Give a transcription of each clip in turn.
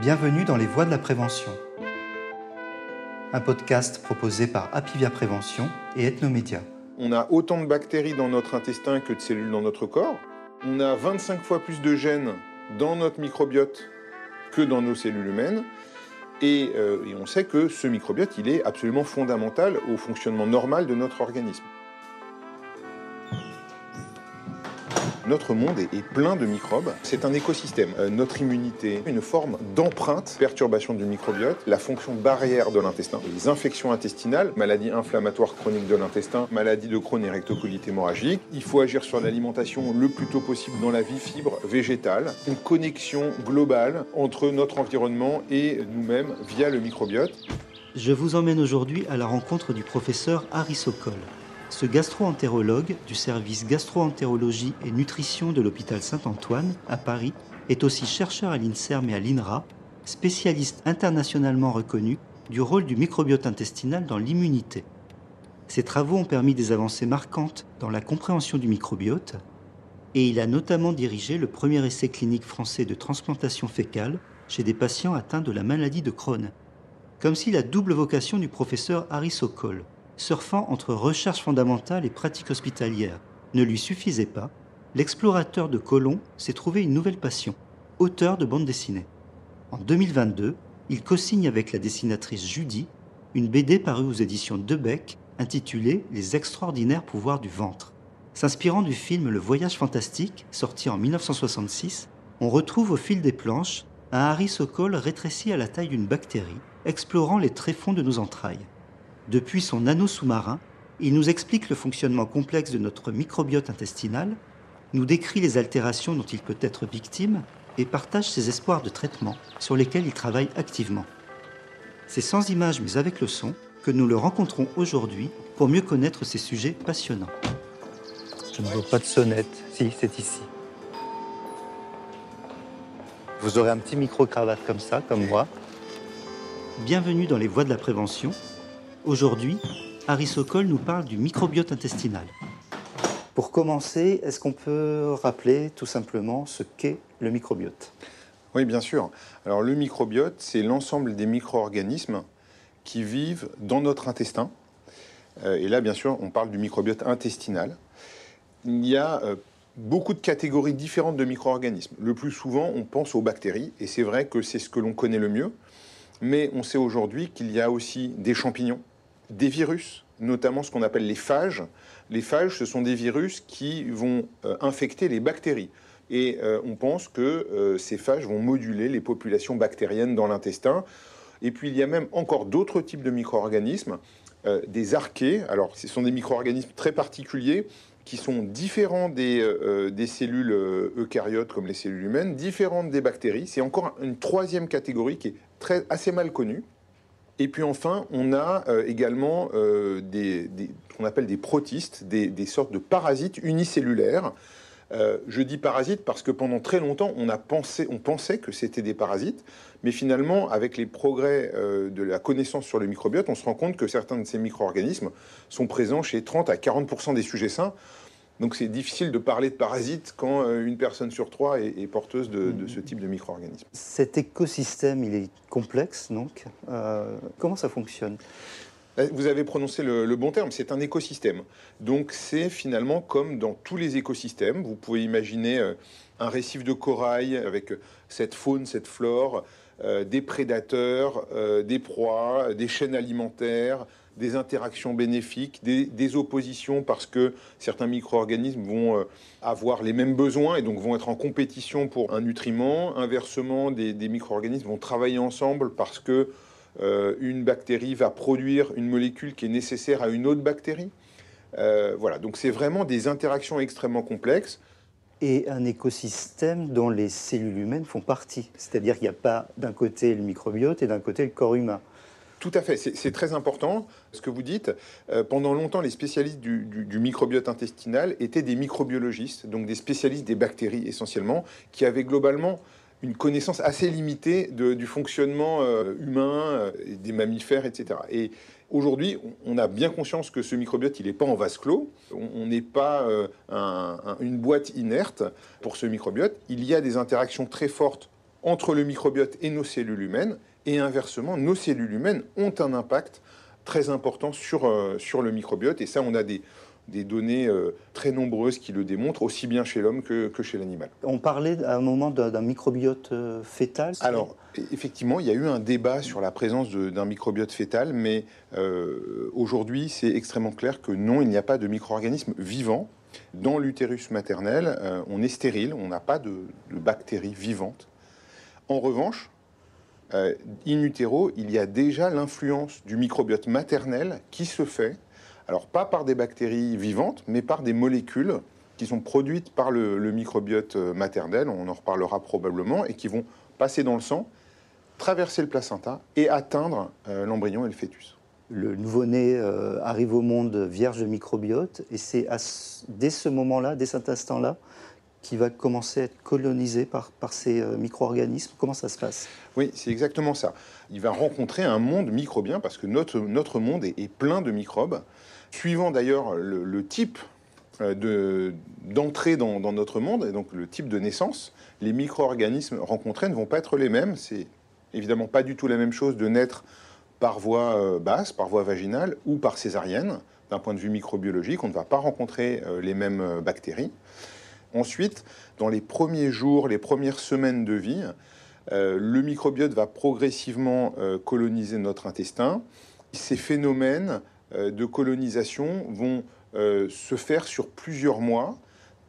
Bienvenue dans les voies de la prévention. Un podcast proposé par Apivia Prévention et Ethnomédia. On a autant de bactéries dans notre intestin que de cellules dans notre corps. On a 25 fois plus de gènes dans notre microbiote que dans nos cellules humaines. Et, euh, et on sait que ce microbiote, il est absolument fondamental au fonctionnement normal de notre organisme. Notre monde est, plein de microbes. C'est un écosystème. Euh, notre immunité, une forme d'empreinte, perturbation du microbiote, la fonction barrière de l'intestin, les infections intestinales, maladies inflammatoires chroniques de l'intestin, maladie de Crohn et rectocolite hémorragique. Il faut agir sur l'alimentation le plus tôt possible dans la vie fibre végétale. Une connexion globale entre notre environnement et nous-mêmes via le microbiote. Je vous emmène aujourd'hui à la rencontre du professeur Harry Sokol. Ce gastro-entérologue du service gastro-entérologie et nutrition de l'hôpital Saint-Antoine à Paris est aussi chercheur à l'INSERM et à l'INRA, spécialiste internationalement reconnu du rôle du microbiote intestinal dans l'immunité. Ses travaux ont permis des avancées marquantes dans la compréhension du microbiote et il a notamment dirigé le premier essai clinique français de transplantation fécale chez des patients atteints de la maladie de Crohn. Comme si la double vocation du professeur Harry Sokol, surfant entre recherche fondamentale et pratique hospitalière, ne lui suffisait pas, l'explorateur de Colomb s'est trouvé une nouvelle passion, auteur de bande dessinée. En 2022, il co-signe avec la dessinatrice Judy une BD parue aux éditions Debec intitulée Les extraordinaires pouvoirs du ventre. S'inspirant du film Le Voyage fantastique, sorti en 1966, on retrouve au fil des planches un Sokol rétréci à la taille d'une bactérie, explorant les tréfonds de nos entrailles. Depuis son anneau sous-marin, il nous explique le fonctionnement complexe de notre microbiote intestinal, nous décrit les altérations dont il peut être victime et partage ses espoirs de traitement sur lesquels il travaille activement. C'est sans images mais avec le son que nous le rencontrons aujourd'hui pour mieux connaître ces sujets passionnants. Je ne vois pas de sonnette. Si, c'est ici. Vous aurez un petit micro-cravate comme ça, comme moi. Bienvenue dans les voies de la prévention, Aujourd'hui, Harry Sokol nous parle du microbiote intestinal. Pour commencer, est-ce qu'on peut rappeler tout simplement ce qu'est le microbiote? Oui, bien sûr. Alors le microbiote, c'est l'ensemble des micro-organismes qui vivent dans notre intestin. Euh, et là, bien sûr, on parle du microbiote intestinal. Il y a euh, beaucoup de catégories différentes de micro-organismes. Le plus souvent, on pense aux bactéries, et c'est vrai que c'est ce que l'on connaît le mieux. Mais on sait aujourd'hui qu'il y a aussi des champignons, des virus, notamment ce qu'on appelle les phages. Les phages, ce sont des virus qui vont euh, infecter les bactéries. Et euh, on pense que euh, ces phages vont moduler les populations bactériennes dans l'intestin. Et puis il y a même encore d'autres types de micro-organismes, des archées. Alors ce sont des micro-organismes très particuliers qui sont différents des, cellules eucaryotes comme les cellules humaines, différentes des bactéries. C'est encore une troisième catégorie qui est très, assez mal connue. Et puis enfin, on a euh, également euh, des, qu'on appelle des protistes, des, sortes de parasites unicellulaires. Euh, je dis parasites parce que pendant très longtemps, on, a pensé, on pensait que c'était des parasites, mais finalement, avec les progrès de la connaissance sur le microbiote, on se rend compte que certains de ces micro-organismes sont présents chez 30 à 40% des sujets sains. Donc c'est difficile de parler de parasites quand euh, une personne sur trois est, porteuse de, ce type de micro-organisme. Cet écosystème, il est complexe, donc. Euh, comment ça fonctionne? Euh, vous avez prononcé le, bon terme, c'est un écosystème. Donc c'est finalement comme dans tous les écosystèmes. Vous pouvez imaginer un récif de corail avec cette faune, cette flore, des prédateurs, des proies, des chaînes alimentaires, des interactions bénéfiques, des, oppositions parce que certains micro-organismes vont euh, avoir les mêmes besoins et donc vont être en compétition pour un nutriment. Inversement, des, micro-organismes vont travailler ensemble parce que euh, une bactérie va produire une molécule qui est nécessaire à une autre bactérie. Euh, voilà, donc c'est vraiment des interactions extrêmement complexes. Et un écosystème dont les cellules humaines font partie. C'est-à-dire qu'il n'y a pas d'un côté le microbiote et d'un côté le corps humain. Tout à fait, c'est très important ce que vous dites. Euh, pendant longtemps, les spécialistes du, microbiote intestinal étaient des microbiologistes, donc des spécialistes des bactéries essentiellement, qui avaient globalement une connaissance assez limitée du fonctionnement euh, humain, euh, des mammifères, etc. Et aujourd'hui, on a bien conscience que ce microbiote, il n'est pas en vase clos, on n'est pas une boîte inerte pour ce microbiote. Il y a des interactions très fortes entre le microbiote et nos cellules humaines, et inversement, nos cellules humaines ont un impact très important sur, euh, sur le microbiote, et ça, on a des, des données euh, très nombreuses qui le démontrent, aussi bien chez l'homme que, que chez l'animal. On parlait à un moment d'un microbiote euh, fœtal. Alors, e- effectivement, il y a eu un débat sur la présence d'un microbiote fœtal, mais euh, aujourd'hui, c'est extrêmement clair que non, il n'y a pas de micro-organisme vivant. Dans l'utérus maternel, on est stérile, on n'a pas de, de bactéries vivantes. En revanche, euh, in utero, il y a déjà l'influence du microbiote maternel qui se fait, alors pas par des bactéries vivantes, mais par des molécules qui sont produites par le, microbiote euh, maternel, on en reparlera probablement, et qui vont passer dans le sang, traverser le placenta et atteindre euh, l'embryon et le fœtus. Le nouveau-né euh, arrive au monde vierge de microbiote et c'est dès ce moment-là, dès cet instant-là, qu'il va commencer à être colonisé par, ces euh, micro-organismes. Comment ça se passe? Oui, c'est exactement ça. Il va rencontrer un monde microbien parce que notre, monde est, plein de microbes. Suivant d'ailleurs le, type euh, de- d'entrée dans, notre monde, et donc le type de naissance, les micro-organismes rencontrés ne vont pas être les mêmes. C'est évidemment pas du tout la même chose de naître par voie euh, basse, par voie vaginale ou par césarienne. D'un point de vue microbiologique, on ne va pas rencontrer les mêmes bactéries. Ensuite, dans les premiers jours, les premières semaines de vie, euh, le microbiote va progressivement euh, coloniser notre intestin. Ces phénomènes euh, de colonisation vont se faire sur plusieurs mois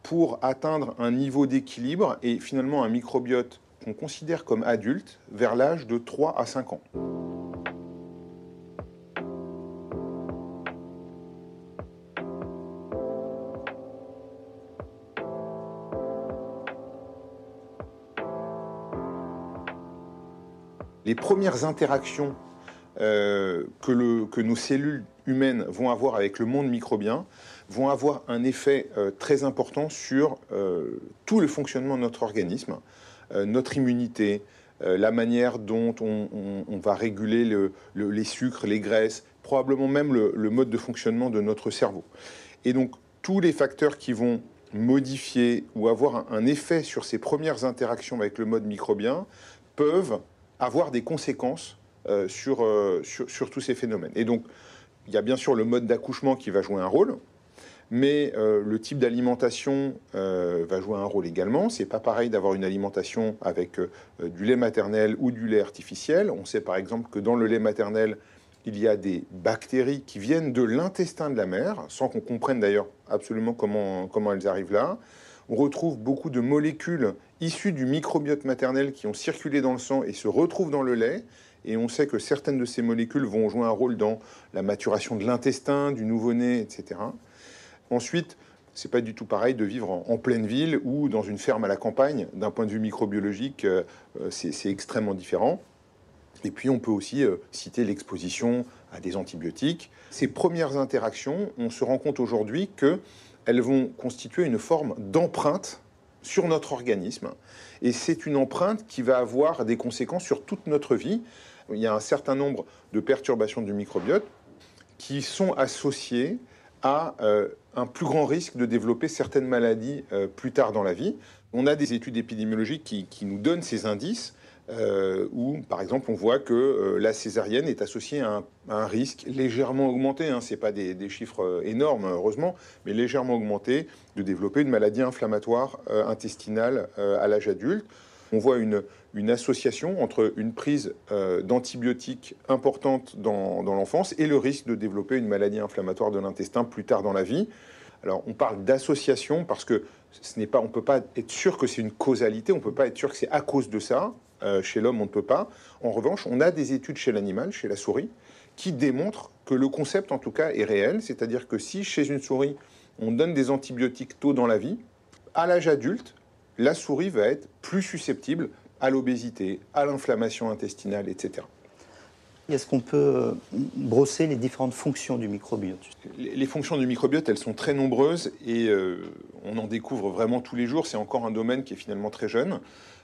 pour atteindre un niveau d'équilibre et finalement un microbiote qu'on considère comme adulte vers l'âge de 3 à 5 ans. Les premières interactions euh, que, nos cellules humaines vont avoir avec le monde microbien vont avoir un effet euh, très important sur euh, tout le fonctionnement de notre organisme, notre immunité, la manière dont on, va réguler le- le- les sucres, les graisses, probablement même le, le mode de fonctionnement de notre cerveau. Et donc tous les facteurs qui vont modifier ou avoir un, un effet sur ces premières interactions avec le mode microbien peuvent avoir des conséquences euh, sur, euh, sur, sur tous ces phénomènes. Et donc, il y a bien sûr le mode d'accouchement qui va jouer un rôle, mais euh, le type d'alimentation va jouer un rôle également. C'est pas pareil d'avoir une alimentation avec du lait maternel ou du lait artificiel. On sait par exemple que dans le lait maternel, il y a des bactéries qui viennent de l'intestin de la mère, sans qu'on comprenne d'ailleurs absolument comment, comment elles arrivent là. On retrouve beaucoup de molécules issues du microbiote maternel qui ont circulé dans le sang et se retrouvent dans le lait. Et on sait que certaines de ces molécules vont jouer un rôle dans la maturation de l'intestin, du nouveau-né, etc. Ensuite, c'est pas du tout pareil de vivre en, pleine ville ou dans une ferme à la campagne. D'un point de vue microbiologique, euh, euh, c'est c'est extrêmement différent. Et puis on peut aussi euh, citer l'exposition à des antibiotiques. Ces premières interactions, on se rend compte aujourd'hui qu'elles vont constituer une forme d'empreinte sur notre organisme. Et c'est une empreinte qui va avoir des conséquences sur toute notre vie. Il y a un certain nombre de perturbations du microbiote qui sont associées à euh, un plus grand risque de développer certaines maladies euh, plus tard dans la vie. On a des études épidémiologiques qui, qui nous donnent ces indices, euh, où, par exemple, on voit que euh, la césarienne est associée à un, risque légèrement augmenté, hein, ce n'est pas des, chiffres euh, énormes, heureusement, mais légèrement augmenté, de développer une maladie inflammatoire euh, intestinale à l'âge adulte. On voit une, association entre une prise d'antibiotiques importante dans, dans l'enfance et le risque de développer une maladie inflammatoire de l'intestin plus tard dans la vie. Alors, on parle d'association parce que ce n'est pas, on ne peut pas être sûr que c'est une causalité, on ne peut pas être sûr que c'est à cause de ça. Euh, chez l'homme, on ne peut pas. En revanche, on a des études chez l'animal, chez la souris, qui démontrent que le concept, en tout cas, est réel. C'est-à-dire que si chez une souris, on donne des antibiotiques tôt dans la vie, à l'âge adulte, la souris va être plus susceptible à l'obésité, à l'inflammation intestinale, etc. Est-ce qu'on peut euh, brosser les différentes fonctions du microbiote? Les les fonctions du microbiote, elles sont très nombreuses et euh, on en découvre vraiment tous les jours. C'est encore un domaine qui est finalement très jeune.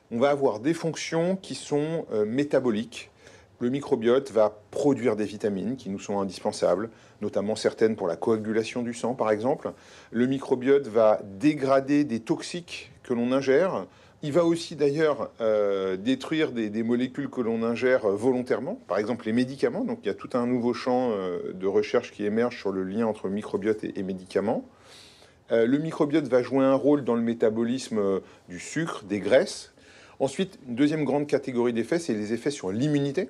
On va avoir des fonctions qui sont euh, métaboliques. Le microbiote va produire des vitamines qui nous sont indispensables, notamment certaines pour la coagulation du sang, par exemple. Le microbiote va dégrader des toxiques que l'on ingère, Il va aussi d'ailleurs euh, détruire des, molécules que l'on ingère volontairement, par exemple les médicaments. Donc il y a tout un nouveau champ euh, de recherche qui émerge sur le lien entre microbiote et, médicaments. le microbiote va jouer un rôle dans le métabolisme du sucre, des graisses. Ensuite, une deuxième grande catégorie d'effets, c'est les effets sur l'immunité.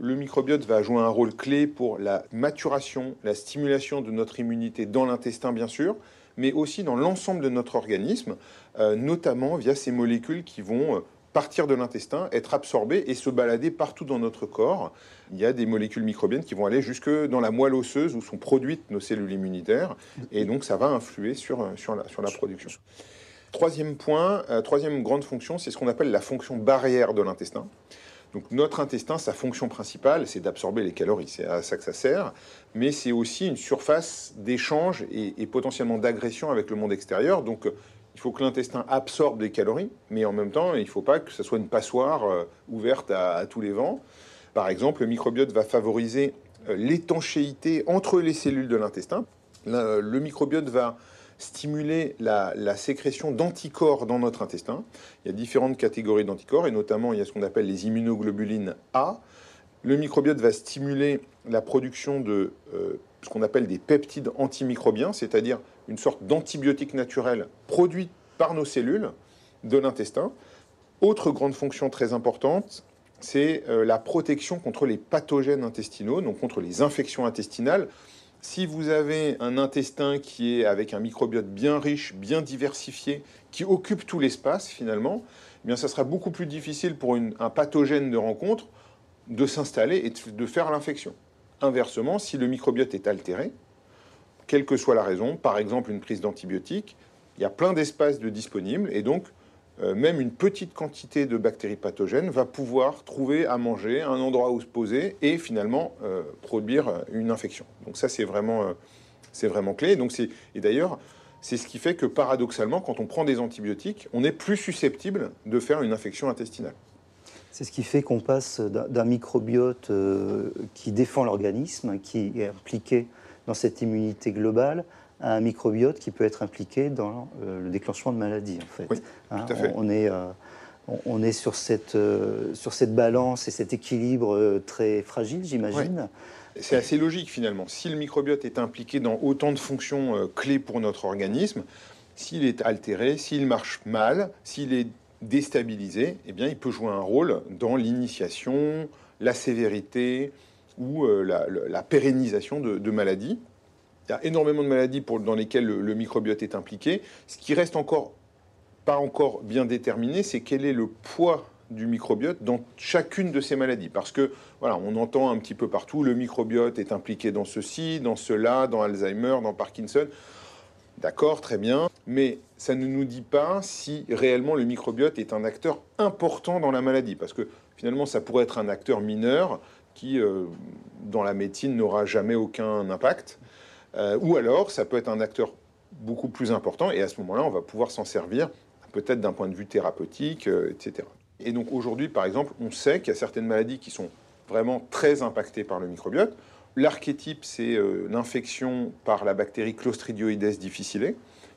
Le microbiote va jouer un rôle clé pour la maturation, la stimulation de notre immunité dans l'intestin, bien sûr, mais aussi dans l'ensemble de notre organisme, euh, notamment via ces molécules qui vont euh, partir de l'intestin, être absorbées et se balader partout dans notre corps. Il y a des molécules microbiennes qui vont aller jusque dans la moelle osseuse où sont produites nos cellules immunitaires, et donc ça va influer sur, sur, la, sur la production. Troisième point, euh, troisième grande fonction, c'est ce qu'on appelle la fonction barrière de l'intestin. Donc notre intestin, sa fonction principale, c'est d'absorber les calories, c'est à ça que ça sert, mais c'est aussi une surface d'échange et, potentiellement d'agression avec le monde extérieur. Donc il faut que l'intestin absorbe des calories, mais en même temps, il ne faut pas que ce soit une passoire euh, ouverte à, tous les vents. Par exemple, le microbiote va favoriser euh, l'étanchéité entre les cellules de l'intestin. Le microbiote va stimuler la, sécrétion d'anticorps dans notre intestin. Il y a différentes catégories d'anticorps, et notamment il y a ce qu'on appelle les immunoglobulines A. Le microbiote va stimuler la production de euh, ce qu'on appelle des peptides antimicrobiens, c'est-à-dire une sorte d'antibiotique naturel produit par nos cellules de l'intestin. Autre grande fonction très importante, c'est euh, la protection contre les pathogènes intestinaux, donc contre les infections intestinales. Si vous avez un intestin qui est avec un microbiote bien riche, bien diversifié, qui occupe tout l'espace finalement, eh ça sera beaucoup plus difficile pour un pathogène de rencontre de s'installer et de faire l'infection. Inversement, si le microbiote est altéré, quelle que soit la raison, par exemple une prise d'antibiotiques, il y a plein d'espaces de disponibles et donc euh, même une petite quantité de bactéries pathogènes va pouvoir trouver à manger, un endroit où se poser et finalement euh, produire une infection. Donc ça, c'est vraiment, euh, vraiment clé. Donc et d'ailleurs, c'est ce qui fait que paradoxalement, quand on prend des antibiotiques, on est plus susceptible de faire une infection intestinale. C'est ce qui fait qu'on passe d'un microbiote qui défend l'organisme, qui est impliqué dans cette immunité globale, un microbiote qui peut être impliqué dans euh, le déclenchement de maladies, en fait. Hein, on, est, euh, on est sur cette, euh, sur cette balance et cet équilibre très fragile, j'imagine. C'est assez logique finalement. Si le microbiote est impliqué dans autant de fonctions clés pour notre organisme, s'il est altéré, s'il marche mal, s'il est déstabilisé, eh bien, il peut jouer un rôle dans l'initiation, la sévérité ou la, pérennisation de maladies. Il y a énormément de maladies dans lesquelles le, microbiote est impliqué. Ce qui reste encore pas encore bien déterminé, c'est quel est le poids du microbiote dans chacune de ces maladies. Parce que, voilà, on entend un petit peu partout, le microbiote est impliqué dans ceci, dans cela, dans Alzheimer, dans Parkinson. D'accord, très bien. Mais ça ne nous dit pas si réellement le microbiote est un acteur important dans la maladie. Parce que finalement, ça pourrait être un acteur mineur qui, euh, dans la médecine, n'aura jamais aucun impact. Euh, ou alors, ça peut être un acteur beaucoup plus important, et à ce moment-là, on va pouvoir s'en servir, peut-être d'un point de vue thérapeutique, euh, etc. Et donc aujourd'hui, par exemple, on sait qu'il y a certaines maladies qui sont vraiment très impactées par le microbiote. L'archétype, c'est euh, l'infection par la bactérie Clostridioides difficile,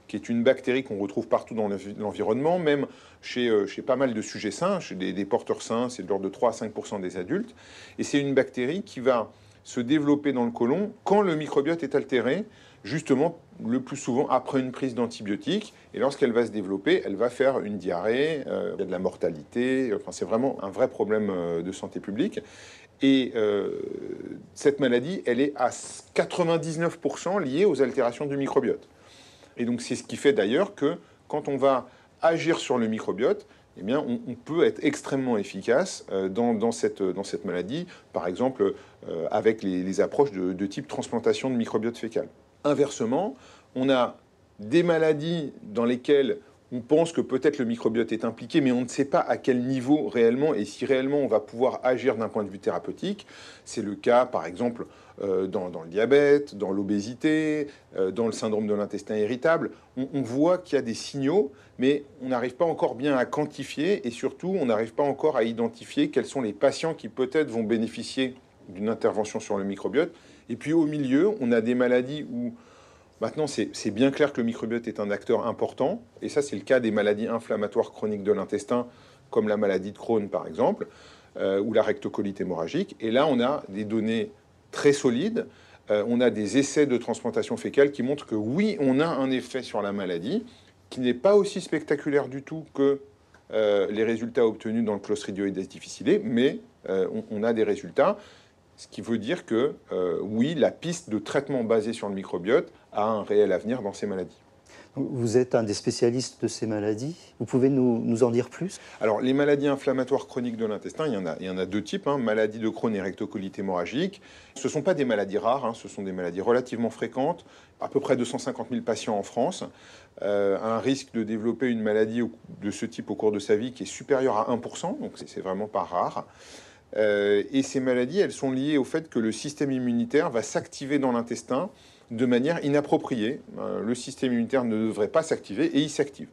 qui est une bactérie qu'on retrouve partout dans l'environnement, même chez, chez, pas mal de sujets sains, chez des porteurs sains, c'est de l'ordre de 3 à 5% des adultes. Et c'est une bactérie qui va se développer dans le côlon quand le microbiote est altéré, justement le plus souvent après une prise d'antibiotiques. Et lorsqu'elle va se développer, elle va faire une diarrhée, euh, il y a de la mortalité, enfin, c'est vraiment un vrai problème euh, de santé publique. Et euh, cette maladie, elle est à 99% liée aux altérations du microbiote. Et donc c'est ce qui fait d'ailleurs que quand on va agir sur le microbiote, eh on, peut être extrêmement efficace euh, dans, cette, dans cette maladie, par exemple euh, avec les, approches de, type transplantation de microbiote fécal. Inversement, on a des maladies dans lesquelles on pense que peut-être le microbiote est impliqué, mais on ne sait pas à quel niveau réellement et si réellement on va pouvoir agir d'un point de vue thérapeutique. C'est le cas, par exemple, euh, dans, le diabète, dans l'obésité, euh, dans le syndrome de l'intestin irritable. On, voit qu'il y a des signaux, mais on n'arrive pas encore bien à quantifier et surtout, on n'arrive pas encore à identifier quels sont les patients qui peut-être vont bénéficier d'une intervention sur le microbiote. Et puis au milieu, on a des maladies où Maintenant, c'est bien clair que le microbiote est un acteur important, et ça c'est le cas des maladies inflammatoires chroniques de l'intestin, comme la maladie de Crohn par exemple, euh, ou la rectocolite hémorragique. Et là, on a des données très solides, euh, on a des essais de transplantation fécale qui montrent que oui, on a un effet sur la maladie, qui n'est pas aussi spectaculaire du tout que euh, les résultats obtenus dans le Clostridioides difficile, mais on, a des résultats. Ce qui veut dire que oui, la piste de traitement basé sur le microbiote a un réel avenir dans ces maladies. Vous êtes un des spécialistes de ces maladies. Vous pouvez nous, en dire plus? Alors, les maladies inflammatoires chroniques de l'intestin, il, y en a, il y en a deux types. Hein. Maladie de Crohn et rectocolite hémorragique. Ce ne sont pas des maladies rares, hein. ce sont des maladies relativement fréquentes. À peu près 250 000 patients en France. Euh, un risque de développer une maladie de ce type au cours de sa vie qui est supérieur à 1%, donc c'est vraiment pas rare. Euh, et ces maladies, elles sont liées au fait que le système immunitaire va s'activer dans l'intestin de manière inappropriée. Euh, le système immunitaire ne devrait pas s'activer et il s'active.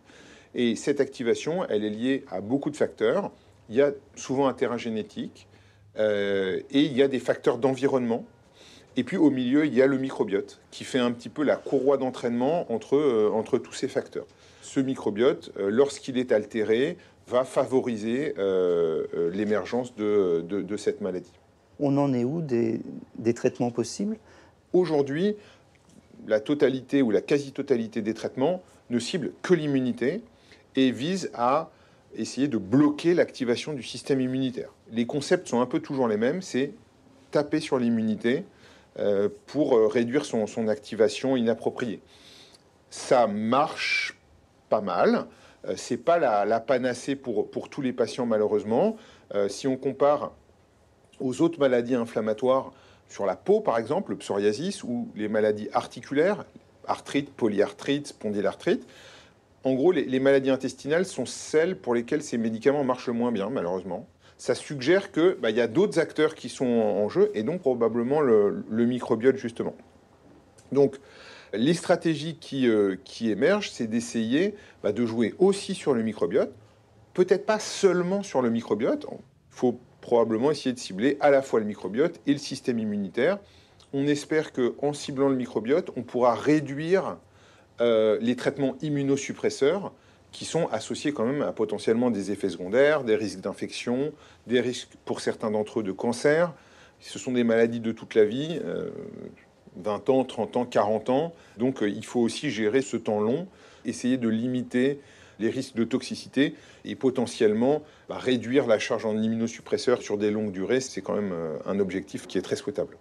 Et cette activation, elle est liée à beaucoup de facteurs. Il y a souvent un terrain génétique euh, et il y a des facteurs d'environnement. Et puis au milieu, il y a le microbiote qui fait un petit peu la courroie d'entraînement entre, euh, entre tous ces facteurs. Ce microbiote, lorsqu'il est altéré, va favoriser l'émergence de, de, cette maladie. On en est où des, des traitements possibles? Aujourd'hui, la totalité ou la quasi-totalité des traitements ne ciblent que l'immunité et visent à essayer de bloquer l'activation du système immunitaire. Les concepts sont un peu toujours les mêmes, c'est taper sur l'immunité euh, pour euh, réduire son, activation inappropriée. Ça marche pas mal, euh, c'est pas la, panacée pour, pour, tous les patients malheureusement. si on compare aux autres maladies inflammatoires, sur la peau, par exemple, le psoriasis ou les maladies articulaires, arthrite, polyarthrite, spondylarthrite. En gros, les, maladies intestinales sont celles pour lesquelles ces médicaments marchent moins bien, malheureusement. Ça suggère qu'il bah, y a d'autres acteurs qui sont en, jeu, et donc probablement le, microbiote, justement. Donc, les stratégies qui, euh, émergent, c'est d'essayer bah, de jouer aussi sur le microbiote, peut-être pas seulement sur le microbiote. Il faut probablement essayer de cibler à la fois le microbiote et le système immunitaire. On espère qu'en ciblant le microbiote, on pourra réduire euh, les traitements immunosuppresseurs qui sont associés quand même à potentiellement des effets secondaires, des risques d'infection, des risques pour certains d'entre eux de cancer. Ce sont des maladies de toute la vie, 20 euh, ans, 30 ans, 40 ans. Donc euh, il faut aussi gérer ce temps long, essayer de limiter les risques de toxicité et potentiellement bah, réduire la charge en immunosuppresseurs sur des longues durées, c'est quand même euh, un objectif qui est très souhaitable.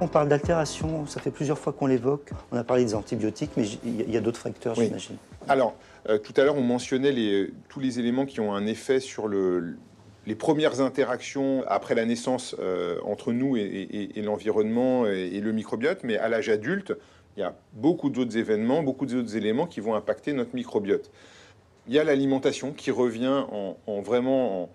On parle d'altération, ça fait plusieurs fois qu'on l'évoque. On a parlé des antibiotiques, mais il y a d'autres facteurs, j'imagine. Alors, euh, tout à l'heure, on mentionnait tous les éléments qui ont un effet sur les premières interactions après la naissance euh, entre nous et, l'environnement et, le microbiote, mais à l'âge adulte, il y a beaucoup d'autres événements, beaucoup d'autres éléments qui vont impacter notre microbiote. Il y a l'alimentation qui revient en, vraiment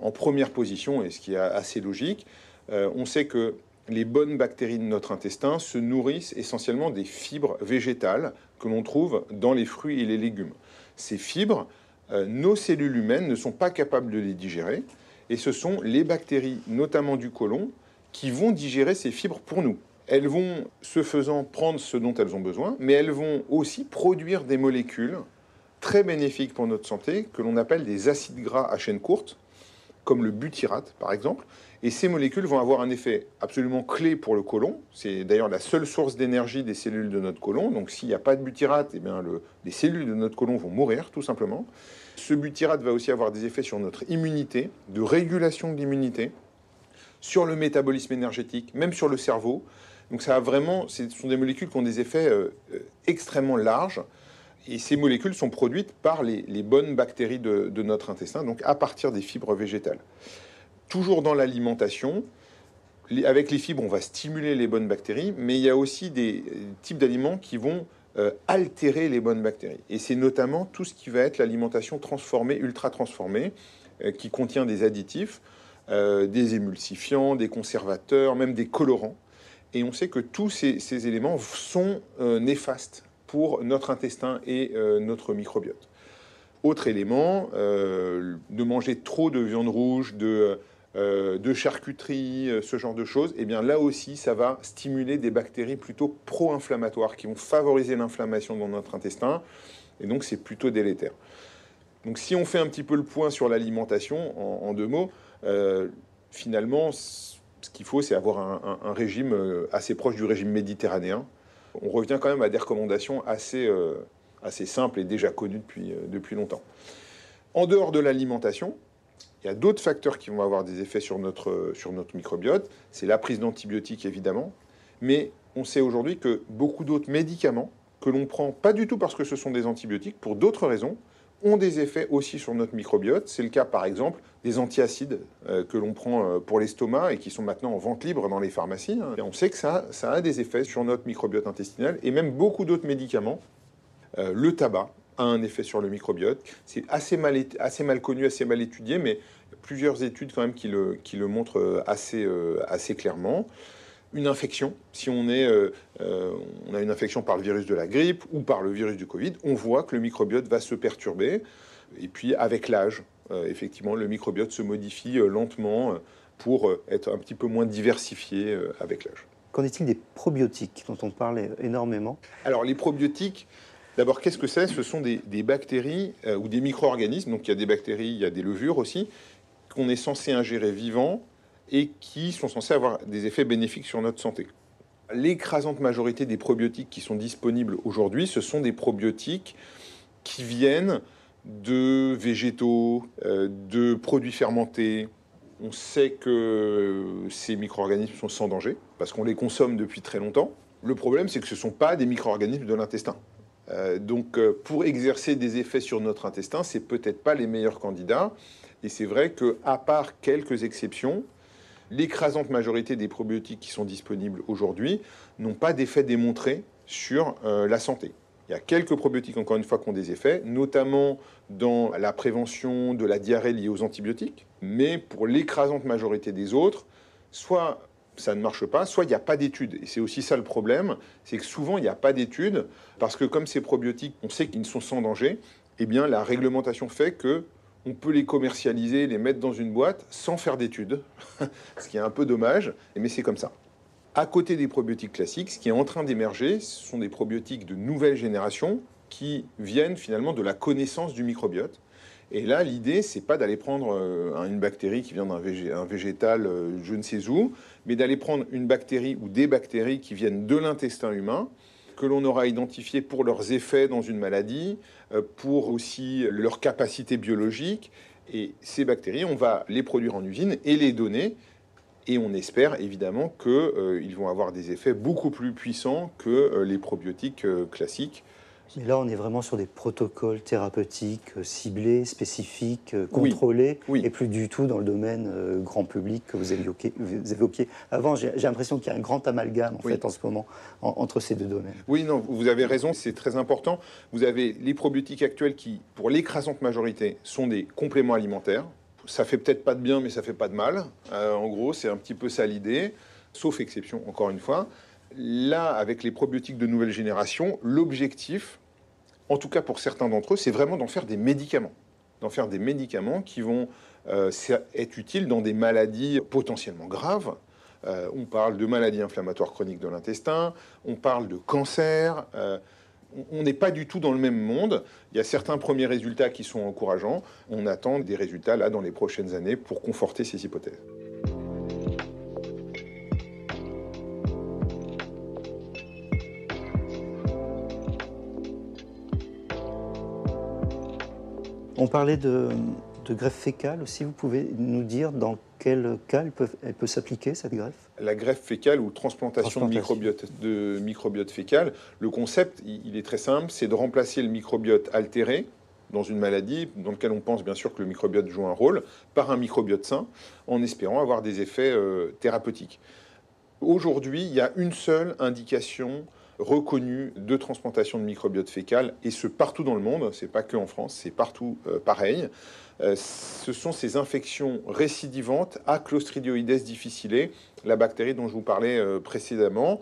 en, première position, et ce qui est assez logique. Euh, on sait que les bonnes bactéries de notre intestin se nourrissent essentiellement des fibres végétales que l'on trouve dans les fruits et les légumes. Ces fibres, euh, nos cellules humaines ne sont pas capables de les digérer, et ce sont les bactéries, notamment du côlon, qui vont digérer ces fibres pour nous. Elles vont, ce faisant, prendre ce dont elles ont besoin, mais elles vont aussi produire des molécules très bénéfiques pour notre santé, que l'on appelle des acides gras à chaîne courte, comme le butyrate par exemple, et ces molécules vont avoir un effet absolument clé pour le côlon. C'est d'ailleurs la seule source d'énergie des cellules de notre côlon. Donc s'il n'y a pas de butyrate, eh bien les cellules de notre côlon vont mourir tout simplement. Ce butyrate va aussi avoir des effets sur notre immunité, de régulation de l'immunité, sur le métabolisme énergétique, même sur le cerveau. Donc ça a vraiment, ce sont des molécules qui ont des effets euh, euh, extrêmement larges. Et ces molécules sont produites par les, bonnes bactéries de, notre intestin, donc à partir des fibres végétales toujours dans l'alimentation, avec les fibres, on va stimuler les bonnes bactéries, mais il y a aussi des types d'aliments qui vont euh, altérer les bonnes bactéries. Et c'est notamment tout ce qui va être l'alimentation transformée, ultra transformée, euh, qui contient des additifs, euh, des émulsifiants, des conservateurs, même des colorants. Et on sait que tous ces, éléments sont euh, néfastes pour notre intestin et euh, notre microbiote. Autre élément, de manger trop de viande rouge, de, de charcuterie, ce genre de choses, eh bien là aussi, ça va stimuler des bactéries plutôt pro-inflammatoires qui vont favoriser l'inflammation dans notre intestin, et donc c'est plutôt délétère. Donc si on fait un petit peu le point sur l'alimentation, en, deux mots, euh, finalement, ce qu'il faut, c'est avoir un, régime euh, assez proche du régime méditerranéen. On revient quand même à des recommandations assez, euh, simples et déjà connues depuis, depuis longtemps. En dehors de l'alimentation, il y a d'autres facteurs qui vont avoir des effets sur notre, sur notre microbiote. C'est la prise d'antibiotiques, évidemment. Mais on sait aujourd'hui que beaucoup d'autres médicaments que l'on prend, pas du tout parce que ce sont des antibiotiques, pour d'autres raisons, ont des effets aussi sur notre microbiote. C'est le cas par exemple des antiacides euh, que l'on prend euh, pour l'estomac et qui sont maintenant en vente libre dans les pharmacies. Hein. Et on sait que ça, a des effets sur notre microbiote intestinal et même beaucoup d'autres médicaments. Euh, le tabac a un effet sur le microbiote. C'est assez mal, connu, assez mal étudié, mais plusieurs études quand même qui le, montrent assez clairement une infection, si on, est, euh, euh, on a une infection par le virus de la grippe ou par le virus du Covid, on voit que le microbiote va se perturber. Et puis avec l'âge, euh, effectivement, le microbiote se modifie lentement pour être un petit peu moins diversifié avec l'âge. Qu'en est-il des probiotiques dont on parle énormément? Alors les probiotiques, d'abord qu'est-ce que c'est? Ce sont des, des bactéries ou des micro-organismes, donc il y a des bactéries, il y a des levures aussi, qu'on est censé ingérer vivants et qui sont censés avoir des effets bénéfiques sur notre santé. L'écrasante majorité des probiotiques qui sont disponibles aujourd'hui, ce sont des probiotiques qui viennent de végétaux, euh, de produits fermentés. On sait que ces micro-organismes sont sans danger parce qu'on les consomme depuis très longtemps. Le problème, c'est que ce ne sont pas des micro-organismes de l'intestin. Euh, donc, euh, pour exercer des effets sur notre intestin, c'est peut-être pas les meilleurs candidats. Et c'est vrai que, à part quelques exceptions, l'écrasante majorité des probiotiques qui sont disponibles aujourd'hui n'ont pas d'effet démontré sur euh, la santé. Il y a quelques probiotiques, encore une fois, qui ont des effets, notamment dans la prévention de la diarrhée liée aux antibiotiques. Mais pour l'écrasante majorité des autres, soit ça ne marche pas, soit il n'y a pas d'études. Et c'est aussi ça le problème, c'est que souvent il n'y a pas d'études, parce que comme ces probiotiques, on sait qu'ils sont sans danger, eh bien la réglementation fait que on peut les commercialiser, les mettre dans une boîte sans faire d'études, ce qui est un peu dommage, mais c'est comme ça. À côté des probiotiques classiques, ce qui est en train d'émerger, ce sont des probiotiques de nouvelle génération qui viennent finalement de la connaissance du microbiote. Et là, l'idée, c'est pas d'aller prendre euh, une bactérie qui vient d'un végétal, euh, je ne sais où, mais d'aller prendre une bactérie ou des bactéries qui viennent de l'intestin humain que l'on aura identifié pour leurs effets dans une maladie, euh, pour aussi leur capacité biologique. Et ces bactéries, on va les produire en usine et les donner. Et on espère évidemment qu'ils euh, vont avoir des effets beaucoup plus puissants que euh, les probiotiques classiques. Mais là, on est vraiment sur des protocoles thérapeutiques euh, ciblés, spécifiques, euh, contrôlés, et plus du tout dans le domaine euh, grand public que vous évoquiez. Vous évoquiez. Avant, j'ai l'impression qu'il y a un grand amalgame en fait en ce moment entre ces deux domaines. Oui, non, vous avez raison, c'est très important. Vous avez les probiotiques actuels qui, pour l'écrasante majorité, sont des compléments alimentaires. Ça fait peut-être pas de bien, mais ça fait pas de mal. en gros, c'est un petit peu ça l'idée, sauf exception, encore une fois. Là, avec les probiotiques de nouvelle génération, l'objectif, en tout cas pour certains d'entre eux, c'est vraiment d'en faire des médicaments. D'en faire des médicaments qui vont euh, être utiles dans des maladies potentiellement graves. Euh, on parle de maladies inflammatoires chroniques de l'intestin, on parle de cancer. Euh, on n'est pas du tout dans le même monde. Il y a certains premiers résultats qui sont encourageants. On attend des résultats là dans les prochaines années pour conforter ces hypothèses. On parlait de, greffe fécale aussi. Vous pouvez nous dire dans quel cas elle peut, s'appliquer, cette greffe? La greffe fécale ou transplantation, De, microbiote, de microbiote fécal, le concept, il est très simple, c'est de remplacer le microbiote altéré dans une maladie dans laquelle on pense bien sûr que le microbiote joue un rôle, par un microbiote sain, en espérant avoir des effets euh, thérapeutiques. Aujourd'hui, il y a une seule indication reconnus de transplantation de microbiote fécal, et ce partout dans le monde, c'est pas que en France, c'est partout euh, pareil. Euh, ce sont ces infections récidivantes à Clostridioides difficile, la bactérie dont je vous parlais euh, précédemment.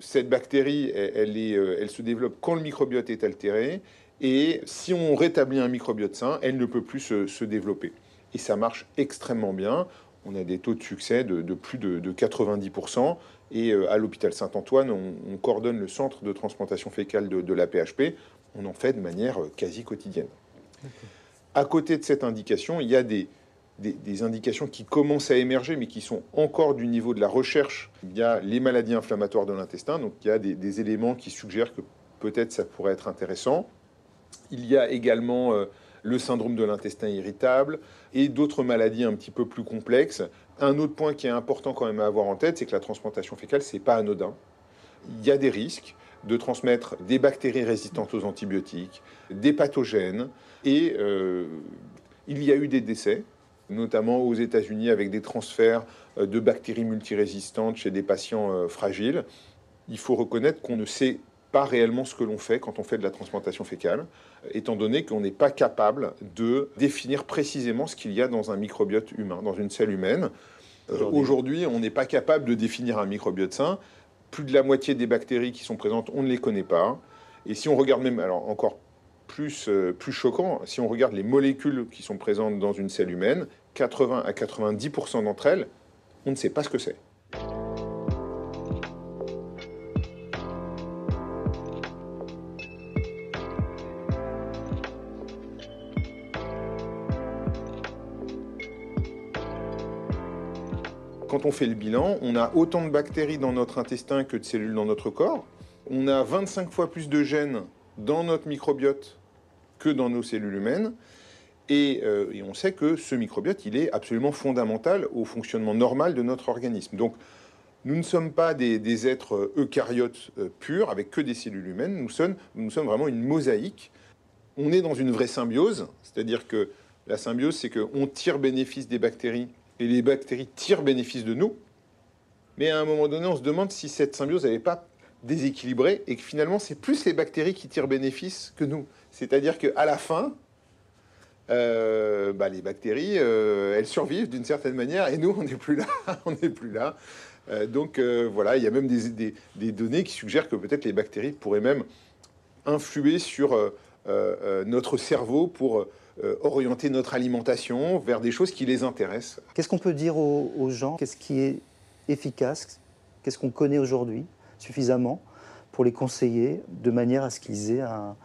Cette bactérie, elle, se développe quand le microbiote est altéré, et si on rétablit un microbiote sain, elle ne peut plus se, développer. Et ça marche extrêmement bien. On a des taux de succès de, plus de 90%. Et euh, à l'hôpital Saint-Antoine, on, coordonne le centre de transplantation fécale de, la PHP. On en fait de manière euh, quasi quotidienne. À côté de cette indication, il y a des, indications qui commencent à émerger, mais qui sont encore du niveau de la recherche. Il y a les maladies inflammatoires de l'intestin, donc il y a des, éléments qui suggèrent que peut-être ça pourrait être intéressant. Il y a également euh, le syndrome de l'intestin irritable et d'autres maladies un petit peu plus complexes un autre point qui est important quand même à avoir en tête, c'est que la transplantation fécale, c'est pas anodin. Il y a des risques de transmettre des bactéries résistantes aux antibiotiques, des pathogènes, et euh, il y a eu des décès, notamment aux États-Unis avec des transferts euh, de bactéries multirésistantes chez des patients euh, fragiles. Il faut reconnaître qu'on ne sait pas réellement ce que l'on fait quand on fait de la transplantation fécale, étant donné qu'on n'est pas capable de définir précisément ce qu'il y a dans un microbiote humain, dans une celle humaine. Euh, aujourd'hui, on n'est pas capable de définir un microbiote sain. Plus de la moitié des bactéries qui sont présentes, on ne les connaît pas. Et si on regarde même, alors encore plus, euh, plus choquant, si on regarde les molécules qui sont présentes dans une celle humaine, 80 à 90% d'entre elles, on ne sait pas ce que c'est. Quand on fait le bilan, on a autant de bactéries dans notre intestin que de cellules dans notre corps. On a 25 fois plus de gènes dans notre microbiote que dans nos cellules humaines. Euh, et, on sait que ce microbiote, il est absolument fondamental au fonctionnement normal de notre organisme. Donc, nous ne sommes pas des, êtres eucaryotes euh, purs avec que des cellules humaines. Nous sommes, nous sommes vraiment une mosaïque. On est dans une vraie symbiose, c'est-à-dire que la symbiose, c'est qu'on tire bénéfice des bactéries et les bactéries tirent bénéfice de nous. Mais à un moment donné, on se demande si cette symbiose n'avait pas déséquilibré et que finalement, c'est plus les bactéries qui tirent bénéfice que nous. C'est-à-dire qu'à la fin, euh, bah, les bactéries, euh, elles survivent d'une certaine manière et nous, on n'est plus là. on n'est plus là. Euh, donc voilà, il y a même des, données qui suggèrent que peut-être les bactéries pourraient même influer sur notre cerveau pour orienter notre alimentation vers des choses qui les intéressent. Qu'est-ce qu'on peut dire aux, gens? Qu'est-ce qui est efficace? Qu'est-ce qu'on connaît aujourd'hui suffisamment pour les conseiller de manière à ce qu'ils aient un,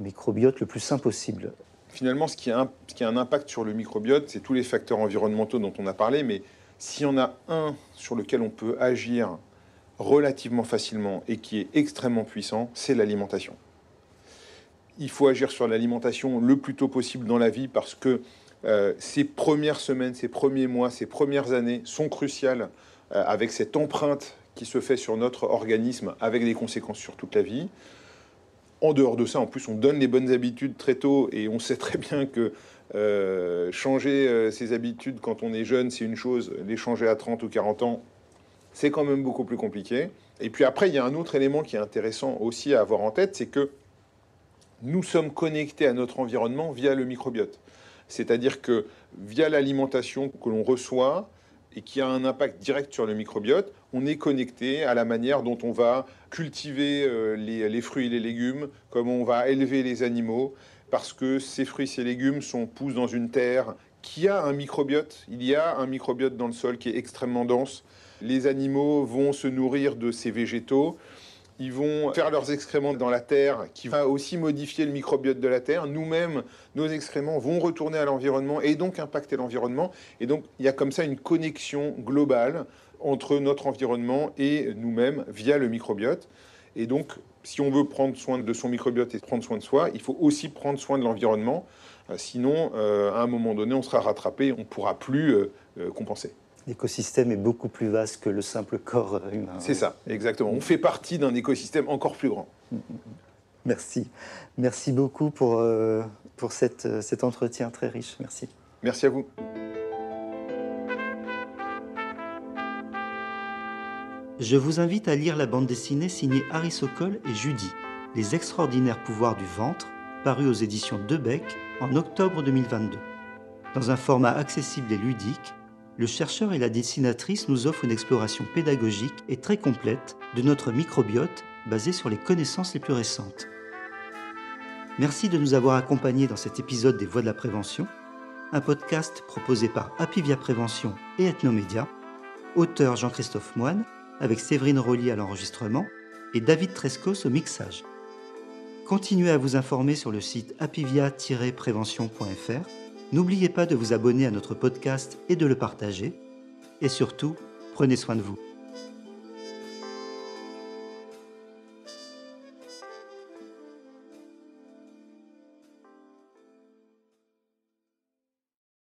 microbiote le plus sain possible? Finalement, ce qui, a un, ce qui a un impact sur le microbiote, c'est tous les facteurs environnementaux dont on a parlé, mais s'il y en a un sur lequel on peut agir relativement facilement et qui est extrêmement puissant, c'est l'alimentation il faut agir sur l'alimentation le plus tôt possible dans la vie parce que euh, ces premières semaines, ces premiers mois, ces premières années sont cruciales euh, avec cette empreinte qui se fait sur notre organisme avec des conséquences sur toute la vie. En dehors de ça, en plus, on donne les bonnes habitudes très tôt et on sait très bien que euh, changer ses habitudes quand on est jeune, c'est une chose, les changer à 30 ou 40 ans, c'est quand même beaucoup plus compliqué. Et puis après, il y a un autre élément qui est intéressant aussi à avoir en tête, c'est que nous sommes connectés à notre environnement via le microbiote. C'est-à-dire que via l'alimentation que l'on reçoit et qui a un impact direct sur le microbiote, on est connecté à la manière dont on va cultiver euh, les, fruits et les légumes, comment on va élever les animaux, parce que ces fruits et ces légumes sont poussés dans une terre qui a un microbiote. Il y a un microbiote dans le sol qui est extrêmement dense. Les animaux vont se nourrir de ces végétaux. Ils vont faire leurs excréments dans la terre, qui va aussi modifier le microbiote de la terre. Nous-mêmes, nos excréments vont retourner à l'environnement et donc impacter l'environnement. Et donc, il y a comme ça une connexion globale entre notre environnement et nous-mêmes via le microbiote. Et donc, si on veut prendre soin de son microbiote et prendre soin de soi, il faut aussi prendre soin de l'environnement. Euh, sinon, euh, à un moment donné, on sera rattrapé, on ne pourra plus euh, compenser l'écosystème est beaucoup plus vaste que le simple corps humain. C'est ça, exactement. On fait partie d'un écosystème encore plus grand. Merci. Merci beaucoup pour, euh, pour cette, euh, cet entretien très riche. Merci. Merci à vous. Je vous invite à lire la bande dessinée signée Harry Sokol et Judy, Les extraordinaires pouvoirs du ventre, paru aux éditions Debec en octobre 2022. Dans un format accessible et ludique, le chercheur et la dessinatrice nous offrent une exploration pédagogique et très complète de notre microbiote basée sur les connaissances les plus récentes. Merci de nous avoir accompagnés dans cet épisode des Voix de la Prévention, un podcast proposé par Apivia Prévention et Ethnomédia, auteur Jean-Christophe Moine, avec Séverine Rolly à l'enregistrement et David Trescos au mixage. Continuez à vous informer sur le site apivia-prévention.fr N'oubliez pas de vous abonner à notre podcast et de le partager. Et surtout, prenez soin de vous.